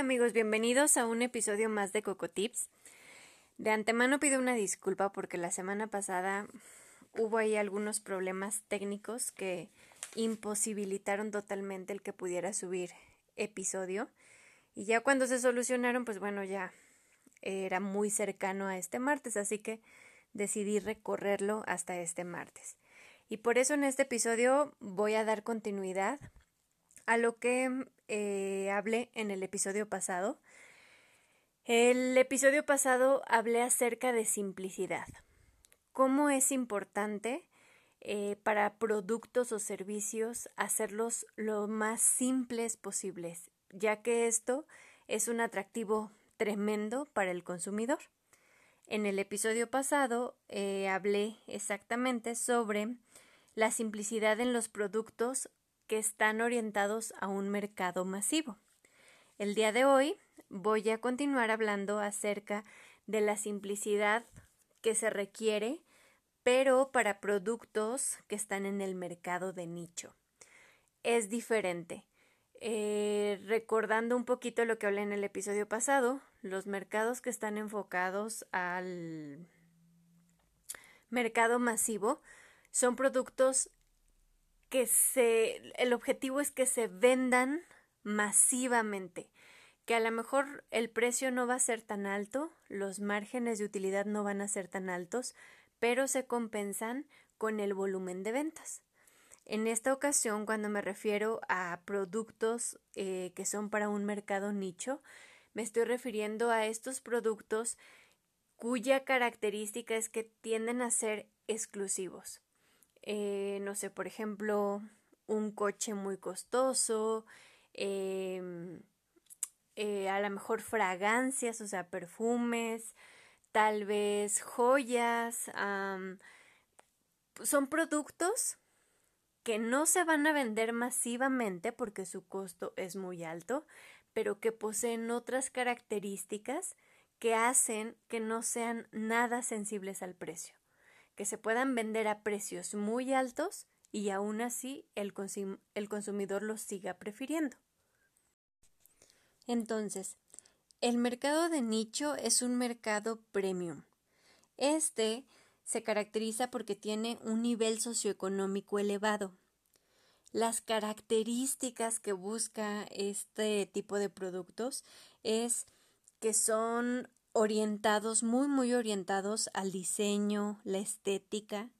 Amigos, bienvenidos a un episodio más de Coco Tips. De antemano pido una disculpa porque la semana pasada hubo ahí algunos problemas técnicos que imposibilitaron totalmente el que pudiera subir episodio. Y ya cuando se solucionaron, pues bueno, ya era muy cercano a este martes, así que decidí recorrerlo hasta este martes. Y por eso en este episodio voy a dar continuidad a lo que eh, hablé en el episodio pasado. El episodio pasado hablé acerca de simplicidad. Cómo es importante eh, para productos o servicios hacerlos lo más simples posibles, ya que esto es un atractivo tremendo para el consumidor. En el episodio pasado eh, hablé exactamente sobre la simplicidad en los productos que están orientados a un mercado masivo. El día de hoy voy a continuar hablando acerca de la simplicidad que se requiere, pero para productos que están en el mercado de nicho. Es diferente. Eh, recordando un poquito lo que hablé en el episodio pasado, los mercados que están enfocados al mercado masivo son productos que se, el objetivo es que se vendan masivamente, que a lo mejor el precio no va a ser tan alto, los márgenes de utilidad no van a ser tan altos, pero se compensan con el volumen de ventas. En esta ocasión, cuando me refiero a productos eh, que son para un mercado nicho, me estoy refiriendo a estos productos cuya característica es que tienden a ser exclusivos. Eh, no sé, por ejemplo, un coche muy costoso, em, eh, a lo mejor fragancias, o sea, perfumes, tal vez joyas, son productos que no se van a vender masivamente porque su costo es muy alto, pero que poseen otras características que hacen que no sean nada sensibles al precio que se puedan vender a precios muy altos y aún así el, el consumidor los siga prefiriendo. Entonces, el mercado de nicho es un mercado premium. Este se caracteriza porque tiene un nivel socioeconómico elevado. Las características que busca este tipo de productos es que son orientados, muy, muy orientados al diseño, la estética.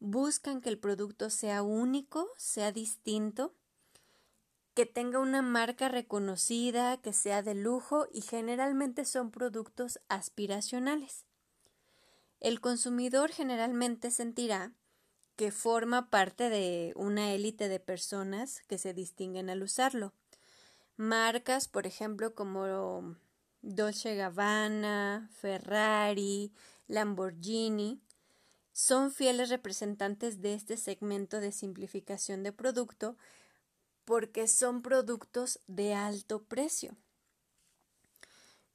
Buscan que el producto sea único, sea distinto, que tenga una marca reconocida, que sea de lujo y generalmente son productos aspiracionales. El consumidor generalmente sentirá que forma parte de una élite de personas que se distinguen al usarlo. Marcas, por ejemplo, como Dolce Gabbana, Ferrari, Lamborghini, son fieles representantes de este segmento de simplificación de producto porque son productos de alto precio.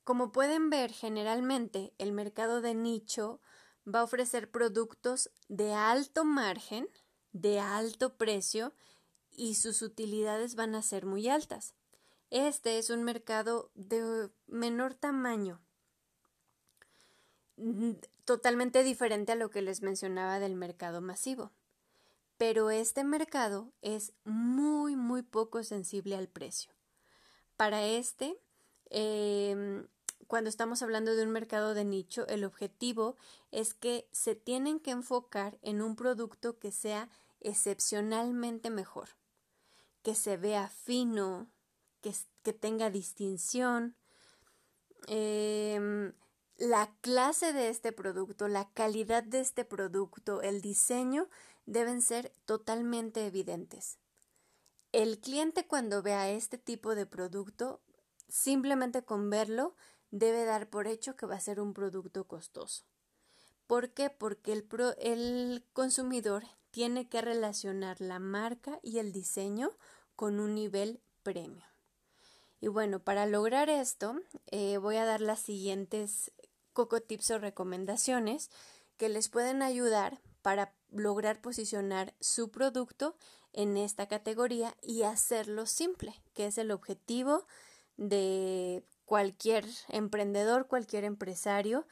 Como pueden ver, generalmente el mercado de nicho va a ofrecer productos de alto margen, de alto precio y sus utilidades van a ser muy altas. Este es un mercado de menor tamaño, totalmente diferente a lo que les mencionaba del mercado masivo. Pero este mercado es muy, muy poco sensible al precio. Para este, em, cuando estamos hablando de un mercado de nicho, el objetivo es que se tienen que enfocar en un producto que sea excepcionalmente mejor, que se vea fino, que, tenga distinción. Em, la clase de este producto, la calidad de este producto, el diseño deben ser totalmente evidentes. el cliente cuando vea este tipo de producto, simplemente con verlo, debe dar por hecho que va a ser un producto costoso. ¿Por qué? Porque el, el consumidor tiene que relacionar la marca y el diseño con un nivel premio. Y bueno, para lograr esto, eh, voy a dar las siguientes coco tips o recomendaciones que les pueden ayudar para lograr posicionar su producto en esta categoría y hacerlo simple, que es el objetivo de cualquier emprendedor, cualquier empresario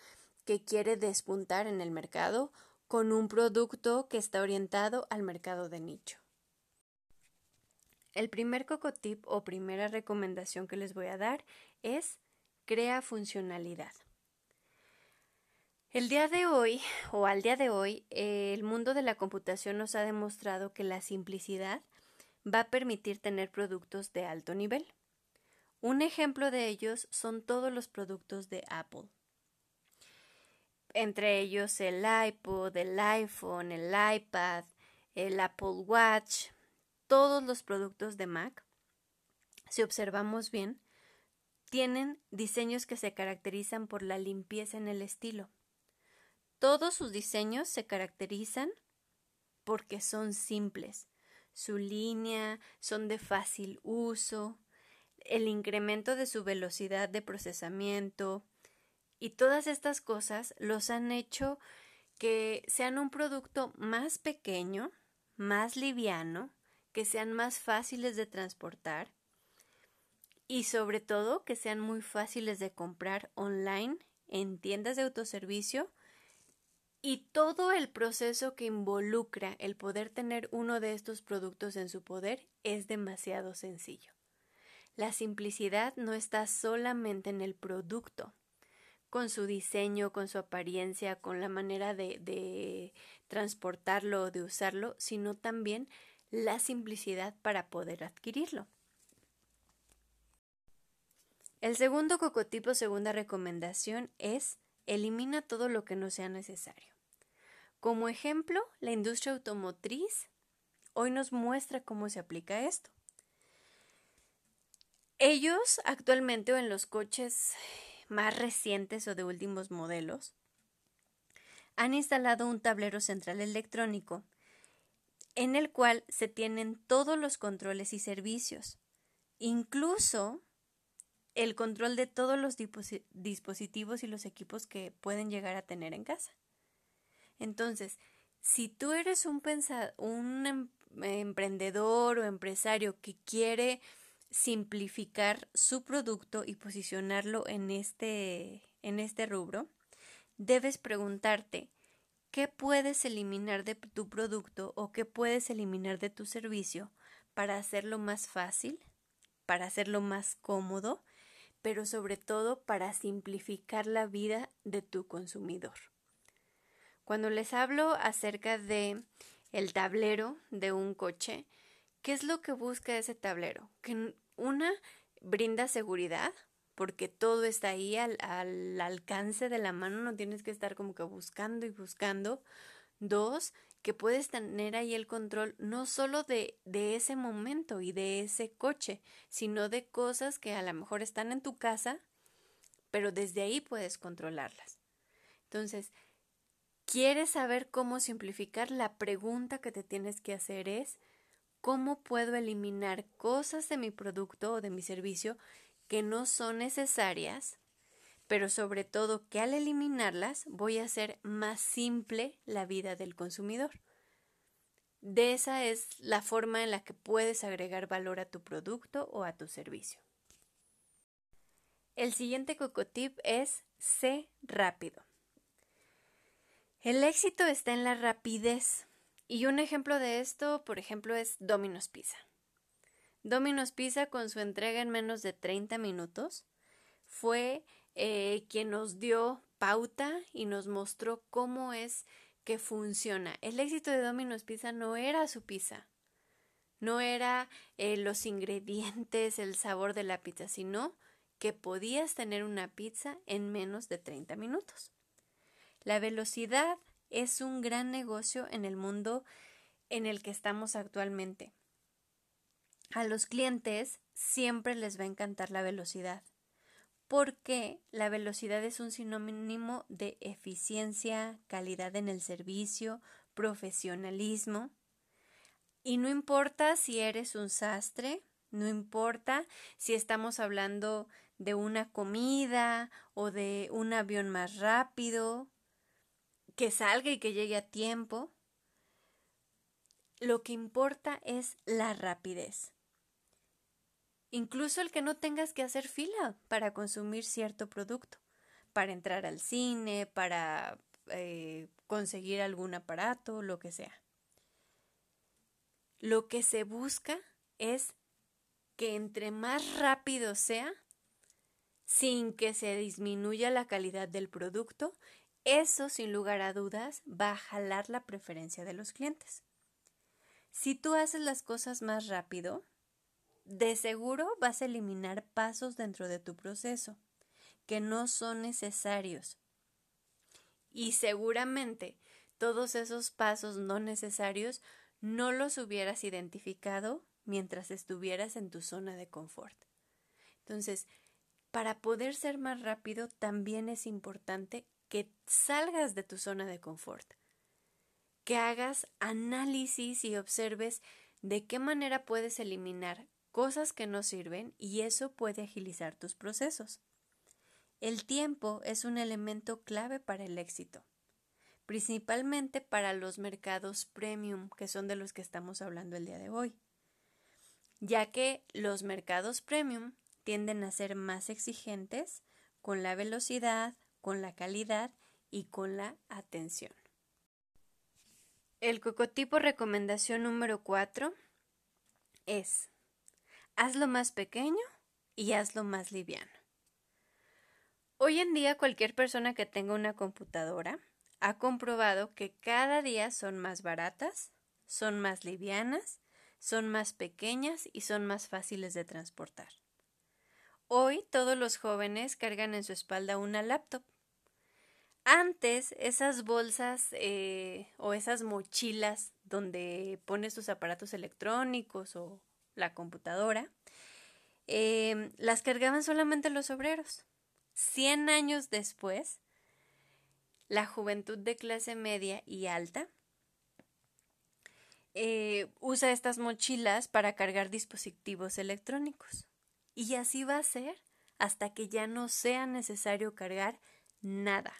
que quiere despuntar en el mercado con un producto que está orientado al mercado de nicho. El primer cocotip o primera recomendación que les voy a dar es crea funcionalidad. El día de hoy, o al día de hoy, el mundo de la computación nos ha demostrado que la simplicidad va a permitir tener productos de alto nivel. Un ejemplo de ellos son todos los productos de Apple. Entre ellos el iPod, el iPhone, el iPad, el Apple Watch, todos los productos de Mac, si observamos bien, tienen diseños que se caracterizan por la limpieza en el estilo. Todos sus diseños se caracterizan porque son simples. Su línea son de fácil uso, el incremento de su velocidad de procesamiento y todas estas cosas los han hecho que sean un producto más pequeño, más liviano, que sean más fáciles de transportar y sobre todo que sean muy fáciles de comprar online en tiendas de autoservicio y todo el proceso que involucra el poder tener uno de estos productos en su poder es demasiado sencillo. La simplicidad no está solamente en el producto, con su diseño, con su apariencia, con la manera de, de transportarlo o de usarlo, sino también la simplicidad para poder adquirirlo. El segundo cocotipo, segunda recomendación, es elimina todo lo que no sea necesario. Como ejemplo, la industria automotriz hoy nos muestra cómo se aplica esto. Ellos actualmente o en los coches más recientes o de últimos modelos han instalado un tablero central electrónico en el cual se tienen todos los controles y servicios, incluso el control de todos los dispositivos y los equipos que pueden llegar a tener en casa. Entonces, si tú eres un, em-, emprendedor o empresario que quiere simplificar su producto y posicionarlo en este, en este rubro, debes preguntarte qué puedes eliminar de tu producto o qué puedes eliminar de tu servicio para hacerlo más fácil, para hacerlo más cómodo, pero sobre todo para simplificar la vida de tu consumidor. Cuando les hablo acerca de el tablero de un coche, ¿qué es lo que busca ese tablero? Que una brinda seguridad, porque todo está ahí al, al, alcance de la mano, no tienes que estar como que buscando y buscando. Dos, que puedes tener ahí el control no solo de, de ese momento y de ese coche, sino de cosas que a lo mejor están en tu casa, pero desde ahí puedes controlarlas. Entonces, ¿Quieres saber cómo simplificar? La pregunta que te tienes que hacer es ¿cómo puedo eliminar cosas de mi producto o de mi servicio que no son necesarias, pero sobre todo que al eliminarlas voy a hacer más simple la vida del consumidor? De esa es la forma en la que puedes agregar valor a tu producto o a tu servicio. El siguiente cocotip es sé rápido. El éxito está en la rapidez. Y un ejemplo de esto, por ejemplo, es Domino's Pizza. Domino's Pizza, con su entrega en menos de 30 minutos, fue eh, quien nos dio pauta y nos mostró cómo es que funciona. El éxito de Domino's Pizza no era su pizza, no era eh, los ingredientes, el sabor de la pizza, sino que podías tener una pizza en menos de 30 minutos. La velocidad es un gran negocio en el mundo en el que estamos actualmente. A los clientes siempre les va a encantar la velocidad, porque la velocidad es un sinónimo de eficiencia, calidad en el servicio, profesionalismo. Y no importa si eres un sastre, no importa si estamos hablando de una comida o de un avión más rápido, que salga y que llegue a tiempo. Lo que importa es la rapidez. Incluso el que no tengas que hacer fila para consumir cierto producto, para entrar al cine, para eh, conseguir algún aparato, lo que sea. Lo que se busca es que entre más rápido sea, sin que se disminuya la calidad del producto, eso sin lugar a dudas va a jalar la preferencia de los clientes. Si tú haces las cosas más rápido, de seguro vas a eliminar pasos dentro de tu proceso que no son necesarios. Y seguramente todos esos pasos no necesarios no los hubieras identificado mientras estuvieras en tu zona de confort. Entonces, para poder ser más rápido también es importante que salgas de tu zona de confort, que hagas análisis y observes de qué manera puedes eliminar cosas que no sirven y eso puede agilizar tus procesos. El tiempo es un elemento clave para el éxito, principalmente para los mercados premium, que son de los que estamos hablando el día de hoy, ya que los mercados premium tienden a ser más exigentes con la velocidad, con la calidad y con la atención. El cocotipo recomendación número 4 es hazlo más pequeño y hazlo más liviano. Hoy en día cualquier persona que tenga una computadora ha comprobado que cada día son más baratas, son más livianas, son más pequeñas y son más fáciles de transportar. Hoy todos los jóvenes cargan en su espalda una laptop. Antes esas bolsas eh, o esas mochilas donde pones tus aparatos electrónicos o la computadora, em, las cargaban solamente los obreros. Cien años después, la juventud de clase media y alta eh, usa estas mochilas para cargar dispositivos electrónicos. Y así va a ser hasta que ya no sea necesario cargar nada,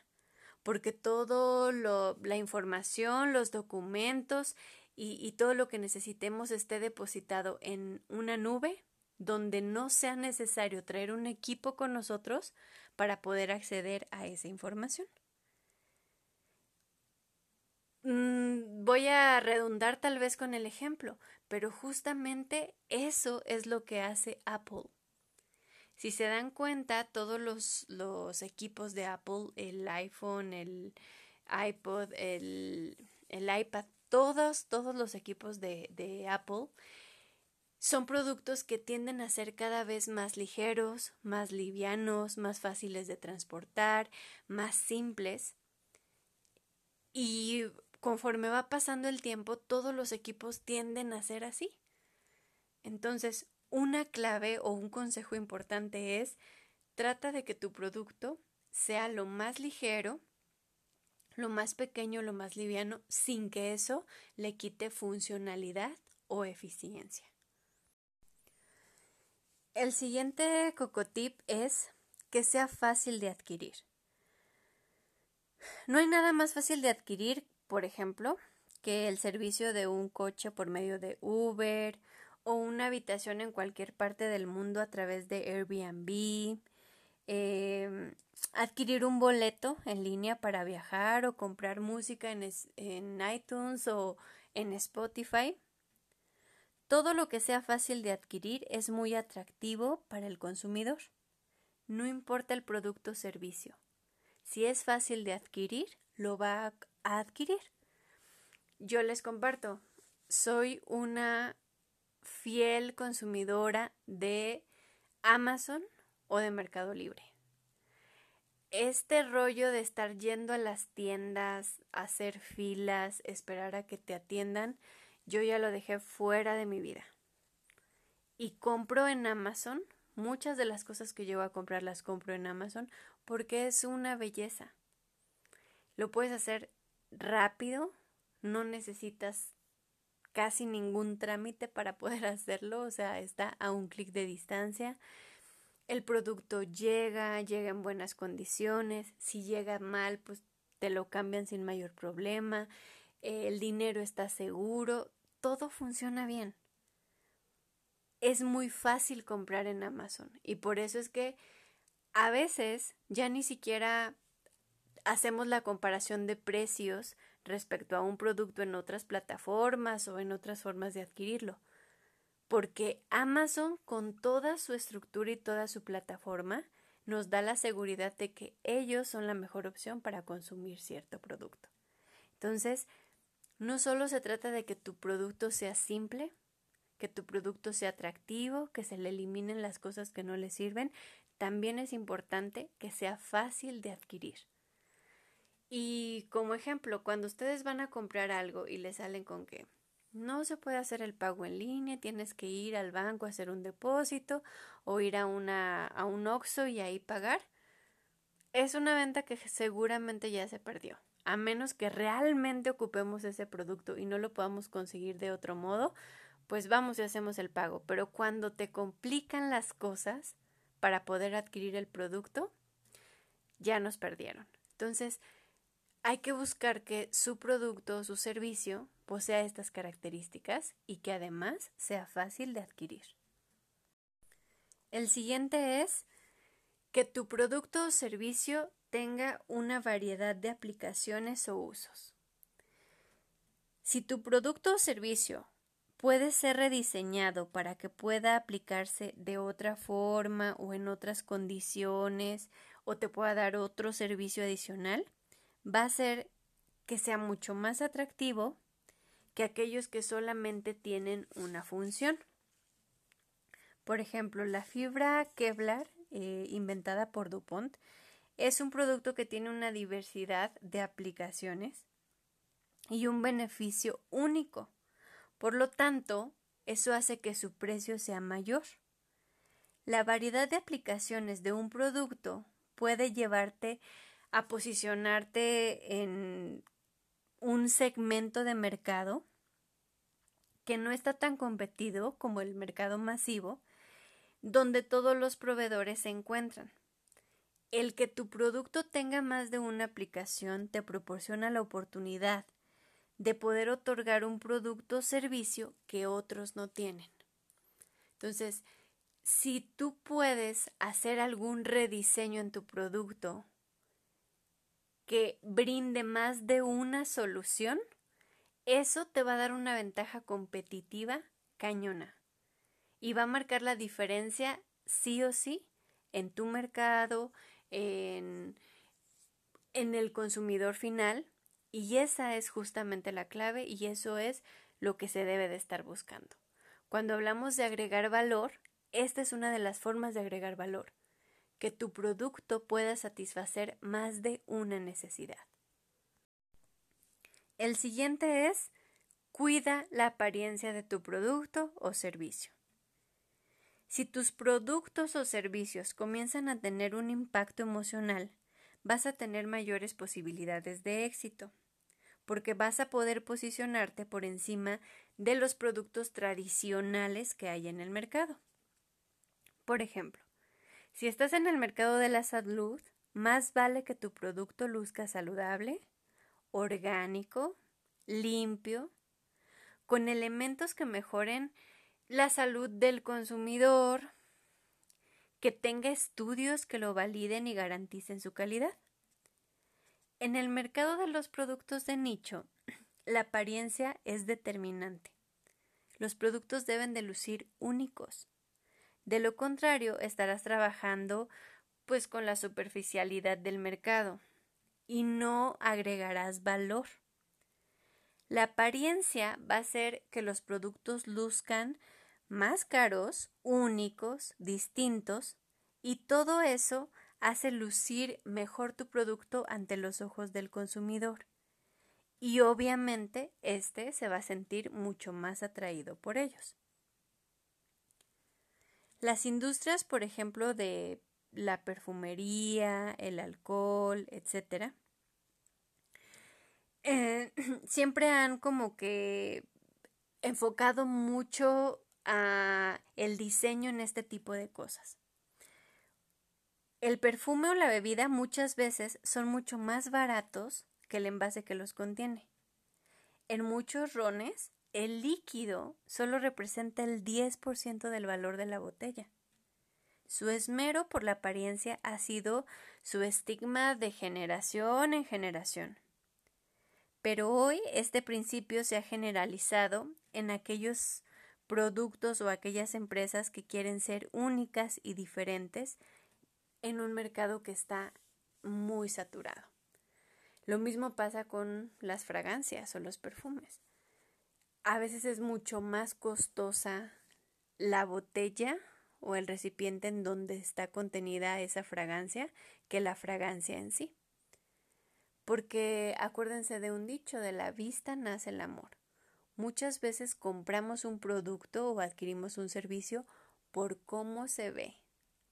porque todo la información, los documentos y, todo lo que necesitemos esté depositado en una nube donde no sea necesario traer un equipo con nosotros para poder acceder a esa información. Mm, voy a redundar tal vez con el ejemplo, pero justamente eso es lo que hace Apple. Si se dan cuenta, todos los, los equipos de Apple, el iPhone, el iPod, el, el iPad, todos, todos los equipos de, de Apple son productos que tienden a ser cada vez más ligeros, más livianos, más fáciles de transportar, más simples. Y conforme va pasando el tiempo, todos los equipos tienden a ser así. Entonces, una clave o un consejo importante es trata de que tu producto sea lo más ligero, lo más pequeño, lo más liviano, sin que eso le quite funcionalidad o eficiencia. El siguiente cocotip es que sea fácil de adquirir. No hay nada más fácil de adquirir, por ejemplo, que el servicio de un coche por medio de Uber o una habitación en cualquier parte del mundo a través de Airbnb, eh, adquirir un boleto en línea para viajar o comprar música en, en iTunes o en Spotify. Todo lo que sea fácil de adquirir es muy atractivo para el consumidor. No importa el producto o servicio. Si es fácil de adquirir, lo va a adquirir. Yo les comparto, soy una fiel consumidora de Amazon o de Mercado Libre este rollo de estar yendo a las tiendas, hacer filas, esperar a que te atiendan, yo ya lo dejé fuera de mi vida. y compro en Amazon, muchas de las cosas que llevo a comprar las compro en Amazon porque es una belleza. Lo puedes hacer rápido, no necesitas casi ningún trámite para poder hacerlo, o sea, está a un clic de distancia. El producto llega, llega en buenas condiciones, si llega mal, pues te lo cambian sin mayor problema, el dinero está seguro, todo funciona bien. Es muy fácil comprar en Amazon y por eso es que a veces ya ni siquiera hacemos la comparación de precios respecto a un producto en otras plataformas o en otras formas de adquirirlo. Porque Amazon, con toda su estructura y toda su plataforma, nos da la seguridad de que ellos son la mejor opción para consumir cierto producto. Entonces, no solo se trata de que tu producto sea simple, que tu producto sea atractivo, que se le eliminen las cosas que no le sirven, también es importante que sea fácil de adquirir. Y como ejemplo, cuando ustedes van a comprar algo y le salen con que no se puede hacer el pago en línea, tienes que ir al banco a hacer un depósito o ir a, una, a un OXO y ahí pagar, es una venta que seguramente ya se perdió. A menos que realmente ocupemos ese producto y no lo podamos conseguir de otro modo, pues vamos y hacemos el pago. Pero cuando te complican las cosas para poder adquirir el producto, ya nos perdieron. Entonces, hay que buscar que su producto o su servicio posea estas características y que además sea fácil de adquirir. El siguiente es que tu producto o servicio tenga una variedad de aplicaciones o usos. Si tu producto o servicio puede ser rediseñado para que pueda aplicarse de otra forma o en otras condiciones o te pueda dar otro servicio adicional, va a ser que sea mucho más atractivo que aquellos que solamente tienen una función. Por ejemplo, la fibra Kevlar, eh, inventada por DuPont, es un producto que tiene una diversidad de aplicaciones y un beneficio único. Por lo tanto, eso hace que su precio sea mayor. La variedad de aplicaciones de un producto puede llevarte a posicionarte en un segmento de mercado que no está tan competido como el mercado masivo, donde todos los proveedores se encuentran. El que tu producto tenga más de una aplicación te proporciona la oportunidad de poder otorgar un producto o servicio que otros no tienen. Entonces, si tú puedes hacer algún rediseño en tu producto que brinde más de una solución, eso te va a dar una ventaja competitiva cañona y va a marcar la diferencia sí o sí en tu mercado, en, en el consumidor final y esa es justamente la clave y eso es lo que se debe de estar buscando. Cuando hablamos de agregar valor, esta es una de las formas de agregar valor que tu producto pueda satisfacer más de una necesidad. El siguiente es cuida la apariencia de tu producto o servicio. Si tus productos o servicios comienzan a tener un impacto emocional, vas a tener mayores posibilidades de éxito, porque vas a poder posicionarte por encima de los productos tradicionales que hay en el mercado. Por ejemplo, si estás en el mercado de la salud, más vale que tu producto luzca saludable, orgánico, limpio, con elementos que mejoren la salud del consumidor, que tenga estudios que lo validen y garanticen su calidad. En el mercado de los productos de nicho, la apariencia es determinante. Los productos deben de lucir únicos, de lo contrario, estarás trabajando pues con la superficialidad del mercado y no agregarás valor. La apariencia va a hacer que los productos luzcan más caros, únicos, distintos, y todo eso hace lucir mejor tu producto ante los ojos del consumidor. Y obviamente éste se va a sentir mucho más atraído por ellos. Las industrias, por ejemplo, de la perfumería, el alcohol, etcétera, eh, siempre han como que enfocado mucho a el diseño en este tipo de cosas. El perfume o la bebida muchas veces son mucho más baratos que el envase que los contiene. En muchos rones, el líquido solo representa el 10% del valor de la botella. Su esmero por la apariencia ha sido su estigma de generación en generación. Pero hoy este principio se ha generalizado en aquellos productos o aquellas empresas que quieren ser únicas y diferentes en un mercado que está muy saturado. Lo mismo pasa con las fragancias o los perfumes. A veces es mucho más costosa la botella o el recipiente en donde está contenida esa fragancia que la fragancia en sí. Porque acuérdense de un dicho, de la vista nace el amor. Muchas veces compramos un producto o adquirimos un servicio por cómo se ve,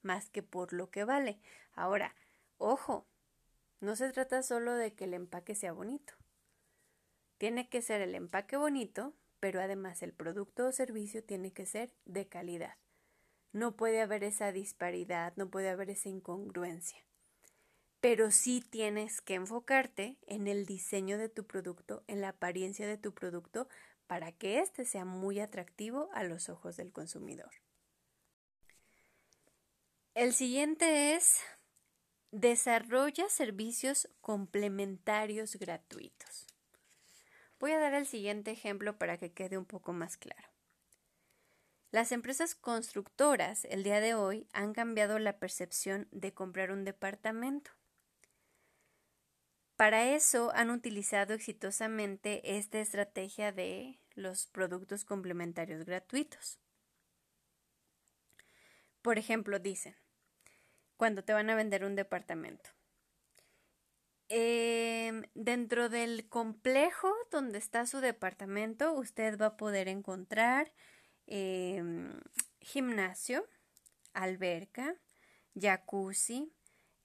más que por lo que vale. Ahora, ojo, no se trata solo de que el empaque sea bonito. Tiene que ser el empaque bonito, pero además el producto o servicio tiene que ser de calidad. No puede haber esa disparidad, no puede haber esa incongruencia. Pero sí tienes que enfocarte en el diseño de tu producto, en la apariencia de tu producto, para que éste sea muy atractivo a los ojos del consumidor. El siguiente es desarrolla servicios complementarios gratuitos. Voy a dar el siguiente ejemplo para que quede un poco más claro. Las empresas constructoras el día de hoy han cambiado la percepción de comprar un departamento. Para eso han utilizado exitosamente esta estrategia de los productos complementarios gratuitos. Por ejemplo, dicen, cuando te van a vender un departamento. Em, dentro del complejo donde está su departamento, usted va a poder encontrar Em, gimnasio, alberca, jacuzzi,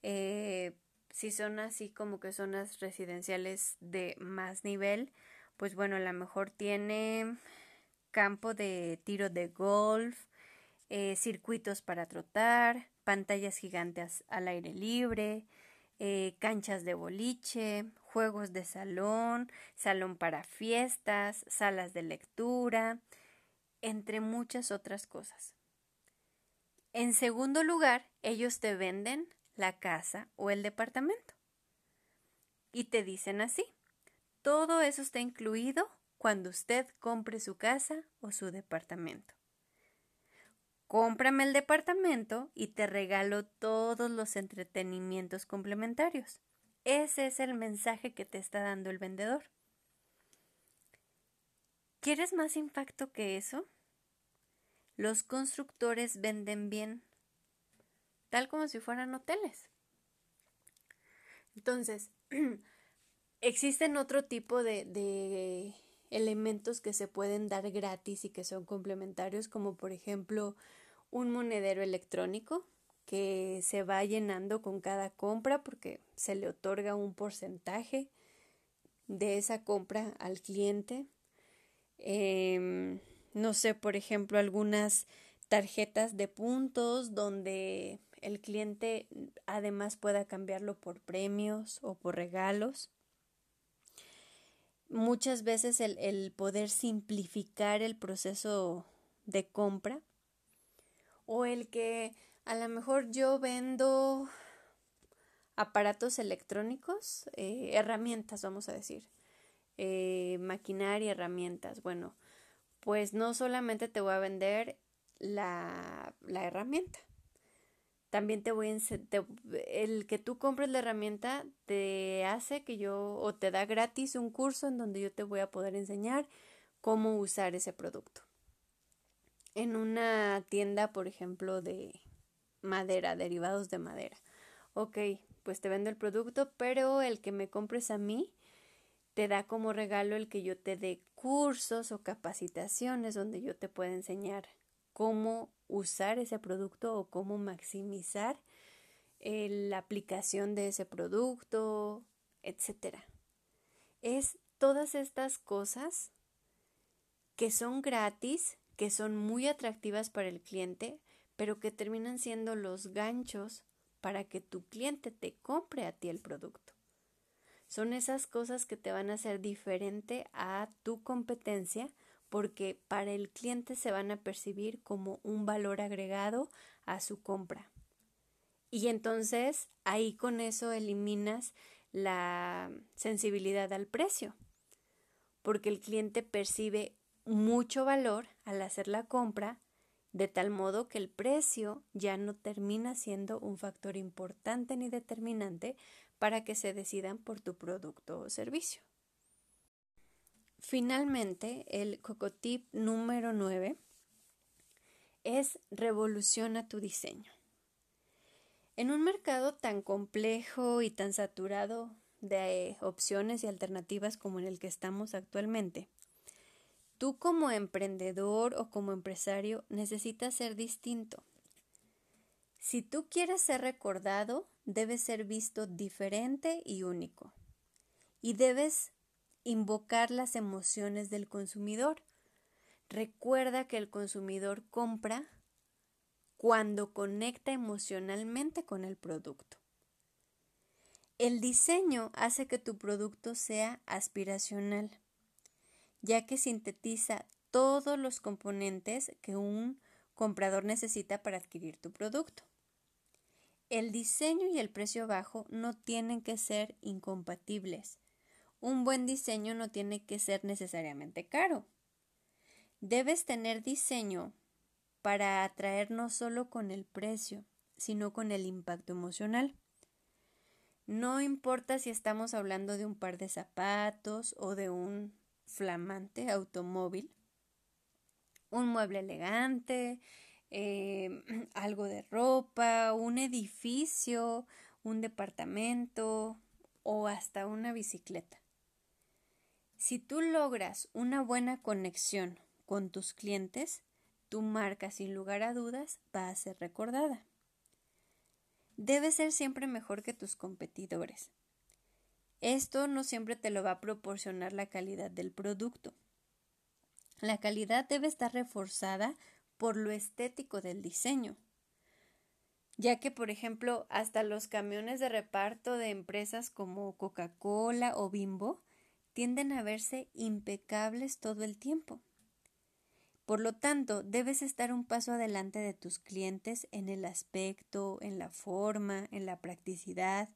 eh, si son así como que zonas residenciales de más nivel, pues bueno, a lo mejor tiene campo de tiro de golf, eh, circuitos para trotar, pantallas gigantes al aire libre, eh, canchas de boliche, juegos de salón, salón para fiestas, salas de lectura, entre muchas otras cosas. En segundo lugar, ellos te venden la casa o el departamento. Y te dicen así, todo eso está incluido cuando usted compre su casa o su departamento. Cómprame el departamento y te regalo todos los entretenimientos complementarios. Ese es el mensaje que te está dando el vendedor. ¿Quieres más impacto que eso? Los constructores venden bien, tal como si fueran hoteles. Entonces, existen otro tipo de, de, elementos que se pueden dar gratis y que son complementarios, como por ejemplo un monedero electrónico que se va llenando con cada compra porque se le otorga un porcentaje de esa compra al cliente. Eh, no sé, por ejemplo, algunas tarjetas de puntos donde el cliente además pueda cambiarlo por premios o por regalos. Muchas veces el, el poder simplificar el proceso de compra o el que a lo mejor yo vendo aparatos electrónicos, eh, herramientas, vamos a decir, eh, maquinaria, herramientas. Bueno, pues no solamente te voy a vender la, herramienta, también te voy a el que tú compres la herramienta te hace que yo o te da gratis un curso en donde yo te voy a poder enseñar cómo usar ese producto. En una tienda, por ejemplo, de madera, derivados de madera. Ok, pues te vendo el producto, pero el que me compres a mí te da como regalo el que yo te dé cursos o capacitaciones donde yo te pueda enseñar cómo usar ese producto o cómo maximizar la aplicación de ese producto, etc. Es todas estas cosas que son gratis, que son muy atractivas para el cliente, pero que terminan siendo los ganchos para que tu cliente te compre a ti el producto. Son esas cosas que te van a hacer diferente a tu competencia porque para el cliente se van a percibir como un valor agregado a su compra. Y entonces ahí con eso eliminas la sensibilidad al precio, porque el cliente percibe mucho valor al hacer la compra, de tal modo que el precio ya no termina siendo un factor importante ni determinante para que se decidan por tu producto o servicio. Finalmente, el cocotip número 9 es revoluciona tu diseño. En un mercado tan complejo y tan saturado de opciones y alternativas como en el que estamos actualmente, tú como emprendedor o como empresario necesitas ser distinto. Si tú quieres ser recordado, debes ser visto diferente y único. Y debes invocar las emociones del consumidor. Recuerda que el consumidor compra cuando conecta emocionalmente con el producto. El diseño hace que tu producto sea aspiracional, ya que sintetiza todos los componentes que un comprador necesita para adquirir tu producto. El diseño y el precio bajo no tienen que ser incompatibles. Un buen diseño no tiene que ser necesariamente caro. Debes tener diseño para atraer no solo con el precio, sino con el impacto emocional. No importa si estamos hablando de un par de zapatos o de un flamante automóvil, un mueble elegante, eh, algo de ropa, un edificio, un departamento o hasta una bicicleta. Si tú logras una buena conexión con tus clientes, tu marca sin lugar a dudas va a ser recordada. Debe ser siempre mejor que tus competidores. Esto no siempre te lo va a proporcionar la calidad del producto. La calidad debe estar reforzada por lo estético del diseño, ya que, por ejemplo, hasta los camiones de reparto de empresas como Coca-Cola o Bimbo tienden a verse impecables todo el tiempo. Por lo tanto, debes estar un paso adelante de tus clientes en el aspecto, en la forma, en la practicidad,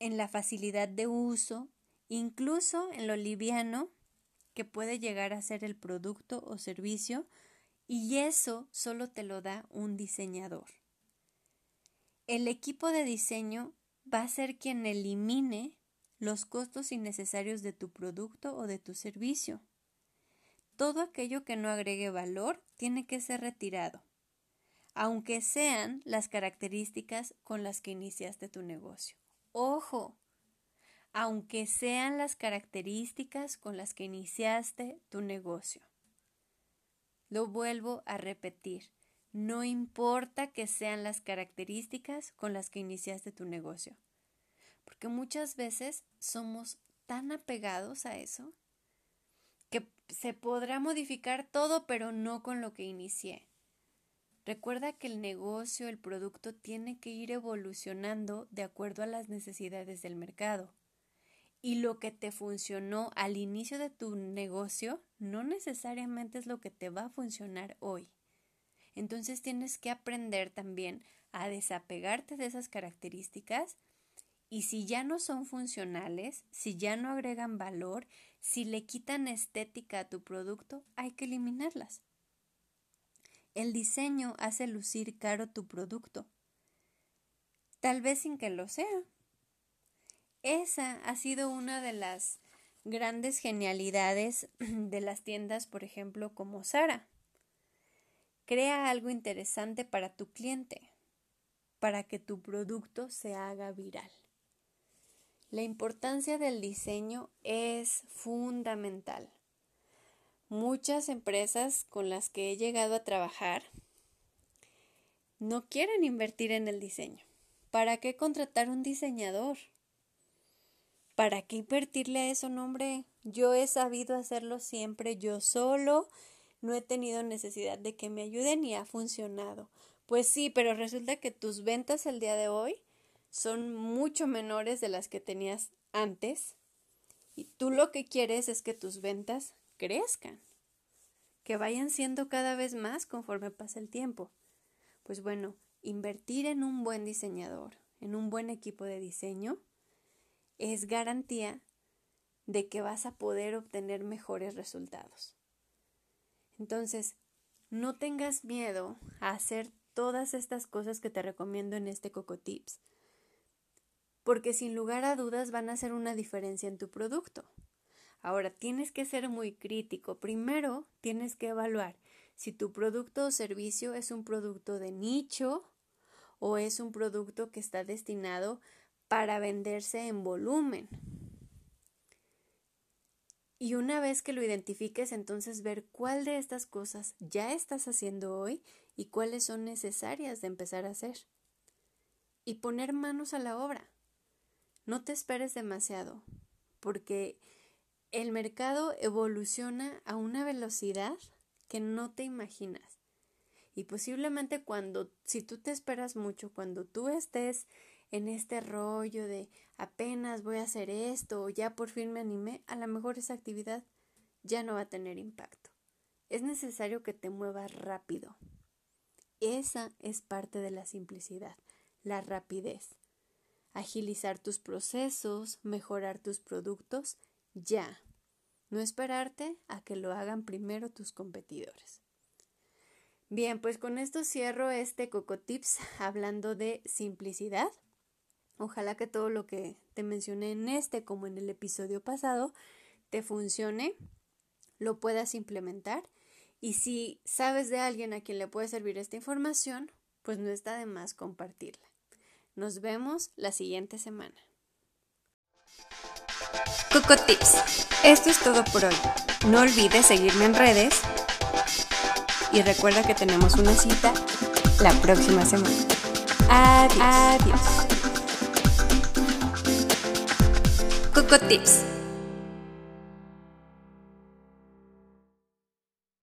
en la facilidad de uso, incluso en lo liviano que puede llegar a ser el producto o servicio y eso solo te lo da un diseñador. El equipo de diseño va a ser quien elimine los costos innecesarios de tu producto o de tu servicio. Todo aquello que no agregue valor tiene que ser retirado, aunque sean las características con las que iniciaste tu negocio. Ojo, aunque sean las características con las que iniciaste tu negocio. Lo vuelvo a repetir. No importa que sean las características con las que iniciaste tu negocio. Porque muchas veces somos tan apegados a eso que se podrá modificar todo, pero no con lo que inicié. Recuerda que el negocio, el producto tiene que ir evolucionando de acuerdo a las necesidades del mercado y lo que te funcionó al inicio de tu negocio no necesariamente es lo que te va a funcionar hoy. Entonces tienes que aprender también a desapegarte de esas características y si ya no son funcionales, si ya no agregan valor, si le quitan estética a tu producto, hay que eliminarlas. El diseño hace lucir caro tu producto, tal vez sin que lo sea. Esa ha sido una de las grandes genialidades de las tiendas, por ejemplo, como Sara. Crea algo interesante para tu cliente, para que tu producto se haga viral. La importancia del diseño es fundamental. Muchas empresas con las que he llegado a trabajar no quieren invertir en el diseño. ¿Para qué contratar un diseñador? ¿Para qué invertirle a eso, nombre? Yo he sabido hacerlo siempre yo solo, no he tenido necesidad de que me ayuden y ha funcionado. Pues sí, pero resulta que tus ventas el día de hoy son mucho menores de las que tenías antes y tú lo que quieres es que tus ventas crezcan, que vayan siendo cada vez más conforme pasa el tiempo. Pues bueno, invertir en un buen diseñador, en un buen equipo de diseño, es garantía de que vas a poder obtener mejores resultados. Entonces, no tengas miedo a hacer todas estas cosas que te recomiendo en este Coco Tips, porque sin lugar a dudas van a hacer una diferencia en tu producto. Ahora, tienes que ser muy crítico. Primero, tienes que evaluar si tu producto o servicio es un producto de nicho o es un producto que está destinado para venderse en volumen. Y una vez que lo identifiques, entonces ver cuál de estas cosas ya estás haciendo hoy y cuáles son necesarias de empezar a hacer. Y poner manos a la obra. No te esperes demasiado, porque el mercado evoluciona a una velocidad que no te imaginas. Y posiblemente cuando, si tú te esperas mucho, cuando tú estés en este rollo de apenas voy a hacer esto o ya por fin me animé, a lo mejor esa actividad ya no va a tener impacto. Es necesario que te muevas rápido. Esa es parte de la simplicidad, la rapidez. Agilizar tus procesos, mejorar tus productos, ya. No esperarte a que lo hagan primero tus competidores. Bien, pues con esto cierro este Coco Tips hablando de simplicidad. Ojalá que todo lo que te mencioné en este como en el episodio pasado te funcione, lo puedas implementar y si sabes de alguien a quien le puede servir esta información, pues no está de más compartirla. Nos vemos la siguiente semana. Coco Tips. Esto es todo por hoy. No olvides seguirme en redes y recuerda que tenemos una cita la próxima semana. Adiós. Adiós. Coco Tips.